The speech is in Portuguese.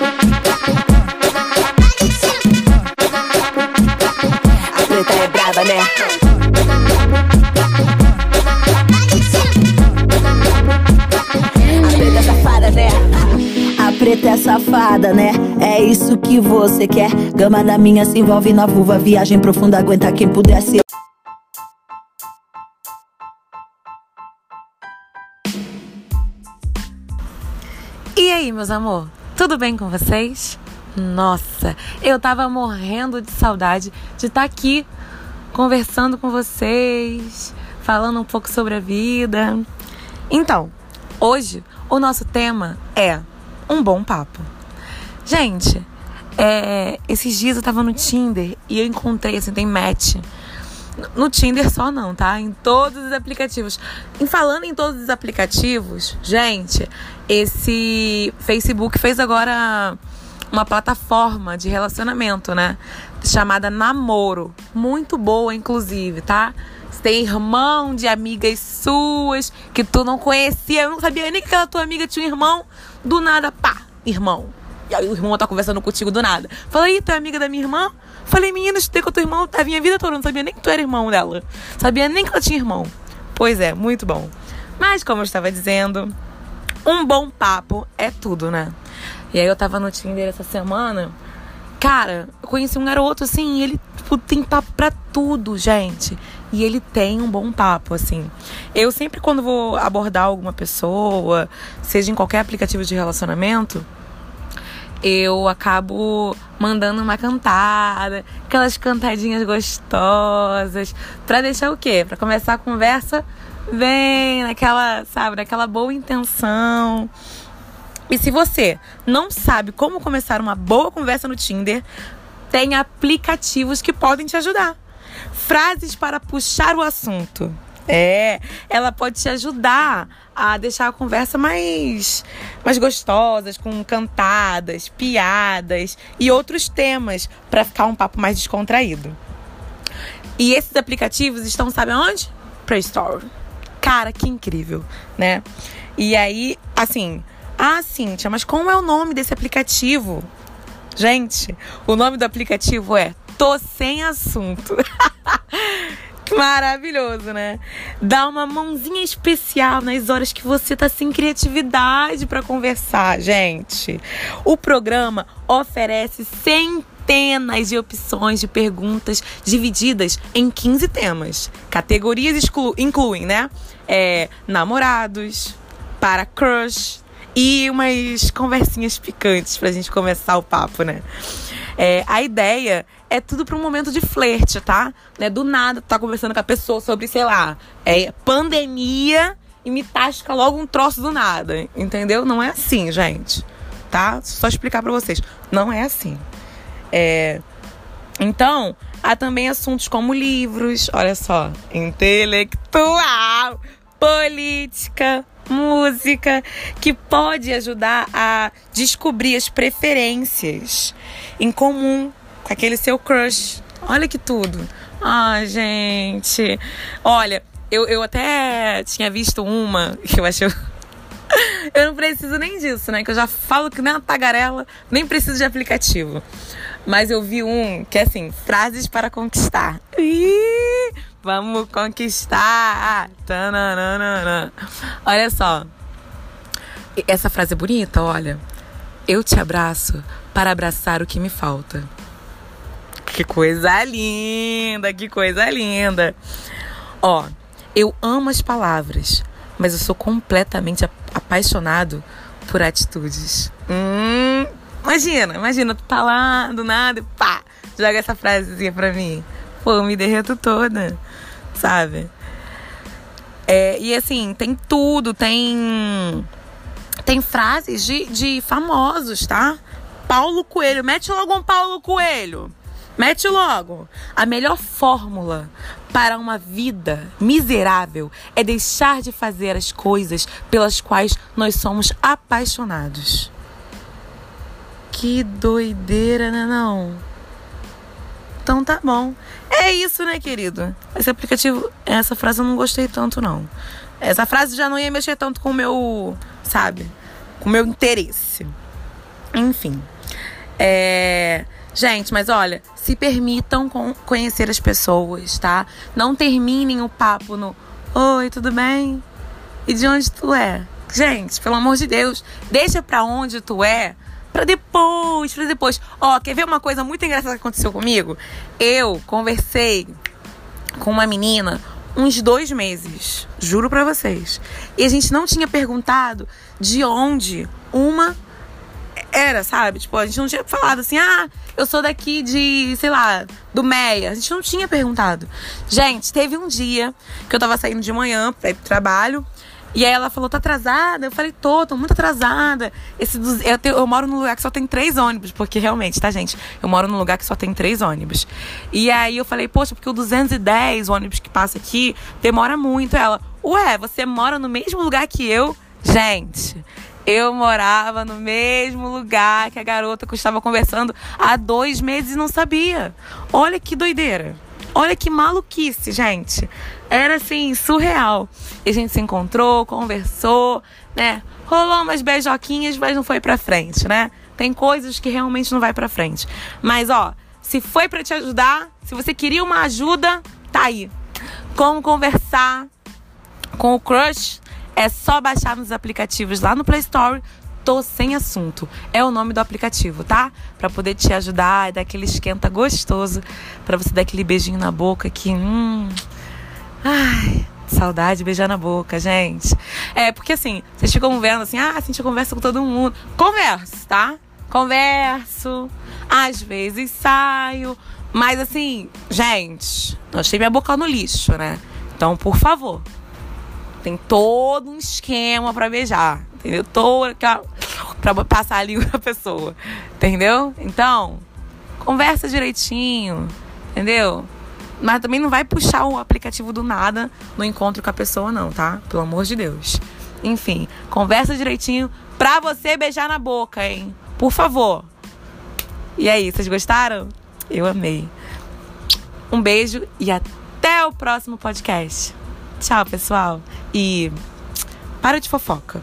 A preta é brava, né? A preta é safada, né? A preta é safada, né? É isso que você quer. Gama da minha se envolve na vulva. Viagem profunda, aguenta quem pudesse. E aí, meus amor? Tudo bem com vocês? Nossa, eu tava morrendo de saudade de estar aqui conversando com vocês, falando um pouco sobre a vida. Então, hoje o nosso tema é um bom papo. Gente, é, esses dias eu tava no Tinder e eu encontrei, assim, tem match. No Tinder só não, tá? Em todos os aplicativos. Em falando em todos os aplicativos, gente, esse Facebook fez agora uma plataforma de relacionamento, né? Chamada Namoro. Muito boa, inclusive, tá? Você tem irmão de amigas suas que tu não conhecia. Eu não sabia nem que aquela tua amiga tinha um irmão. Do nada, pá, irmão. E aí o irmão tá conversando contigo do nada. Falei, tu é amiga da minha irmã? Falei, menina, estudei com o teu irmão a minha vida toda. Não sabia nem que tu era irmão dela. Sabia nem que ela tinha irmão. Pois é, muito bom. Mas, como eu estava dizendo, um bom papo é tudo, né? E aí eu tava no Tinder essa semana. Cara, eu conheci um garoto assim, ele tipo, tem papo pra tudo, gente. E ele tem um bom papo, assim. Eu sempre, quando vou abordar alguma pessoa, seja em qualquer aplicativo de relacionamento, eu acabo mandando uma cantada, aquelas cantadinhas gostosas, pra deixar o quê? Pra começar a conversa bem, naquela, sabe, naquela boa intenção. E se você não sabe como começar uma boa conversa no Tinder, tem aplicativos que podem te ajudar. Frases para puxar o assunto. É, ela pode te ajudar a deixar a conversa mais, mais gostosas, com cantadas, piadas e outros temas para ficar um papo mais descontraído. E esses aplicativos estão, sabe onde? Play Store. Cara, que incrível, né? E aí, assim, ah, Cíntia, mas como é o nome desse aplicativo? Gente, o nome do aplicativo é Tô Sem Assunto. Maravilhoso, né? Dá uma mãozinha especial nas horas que você tá sem criatividade para conversar, gente. O programa oferece centenas de opções de perguntas divididas em 15 temas. Categorias incluem, né? É, namorados, para crush e umas conversinhas picantes pra gente começar o papo, né? É, a ideia é tudo para um momento de flerte, tá? Né? Do nada, tu tá conversando com a pessoa sobre, sei lá, é, pandemia e me tasca logo um troço do nada, entendeu? Não é assim, gente, tá? Só explicar para vocês. Não é assim. É... Então, há também assuntos como livros, olha só, intelectual, política, música, que pode ajudar a descobrir as preferências em comum com aquele seu crush. Olha que tudo. Ai, gente. Olha, eu, eu até tinha visto uma que eu achei. Eu não preciso nem disso, né? Que eu já falo que nem uma tagarela, nem preciso de aplicativo. Mas eu vi um que é assim, frases para conquistar. Ih, vamos conquistar! Tananana. Olha só. Essa frase é bonita, olha. Eu te abraço para abraçar o que me falta. Que coisa linda, que coisa linda. Ó, eu amo as palavras, mas eu sou completamente apaixonado por atitudes. Hum, imagina, imagina, tu tá lá do nada e pá, joga essa frasezinha pra mim. Pô, eu me derreto toda, sabe? É, e assim, tem tudo, tem. Tem frases de, de famosos, tá? Paulo Coelho, mete logo um Paulo Coelho. Mete logo. A melhor fórmula para uma vida miserável é deixar de fazer as coisas pelas quais nós somos apaixonados. Que doideira, né não? Então tá bom. É isso, né, querido? Esse aplicativo, essa frase eu não gostei tanto, não. Essa frase já não ia mexer tanto com o meu, sabe? Com o meu interesse. Enfim. É. Gente, mas olha, se permitam conhecer as pessoas, tá? Não terminem o papo no Oi, tudo bem? E de onde tu é? Gente, pelo amor de Deus, deixa pra onde tu é depois, pra depois. Ó, quer ver uma coisa muito engraçada que aconteceu comigo? Eu conversei com uma menina uns dois meses, juro pra vocês. E a gente não tinha perguntado de onde uma era, sabe? Tipo, a gente não tinha falado assim, ah, eu sou daqui de, sei lá, do Meia. A gente não tinha perguntado. Gente, teve um dia que eu tava saindo de manhã pra ir pro trabalho. E aí ela falou, tá atrasada? Eu falei, tô, tô muito atrasada. Esse eu, eu moro num lugar que só tem três ônibus, porque realmente, tá, gente? Eu moro num lugar que só tem três ônibus. E aí eu falei, poxa, porque o 210, o ônibus que passa aqui, demora muito. Ela, ué, você mora no mesmo lugar que eu? Gente, eu morava no mesmo lugar que a garota que eu estava conversando há dois meses e não sabia. Olha que doideira. Olha que maluquice, gente. Era assim, surreal. E a gente se encontrou, conversou, né? Rolou umas beijoquinhas, mas não foi pra frente, né? Tem coisas que realmente não vai pra frente. Mas, ó, se foi para te ajudar, se você queria uma ajuda, tá aí. Como conversar com o crush é só baixar nos aplicativos lá no Play Store. Tô sem assunto. É o nome do aplicativo, tá? Para poder te ajudar e dar aquele esquenta gostoso, para você dar aquele beijinho na boca que hum. Ai, saudade de beijar na boca, gente. É, porque assim, vocês ficam vendo assim, ah, assim, eu conversa com todo mundo. Converso, tá? Converso. Às vezes saio. Mas assim, gente, não achei minha boca no lixo, né? Então, por favor, tem todo um esquema para beijar, entendeu? Todo para passar a língua da pessoa, entendeu? Então, conversa direitinho, entendeu? Mas também não vai puxar o aplicativo do nada no encontro com a pessoa, não, tá? Pelo amor de Deus. Enfim, conversa direitinho pra você beijar na boca, hein? Por favor. E aí, vocês gostaram? Eu amei. Um beijo e até o próximo podcast. Tchau, pessoal. E para de fofoca.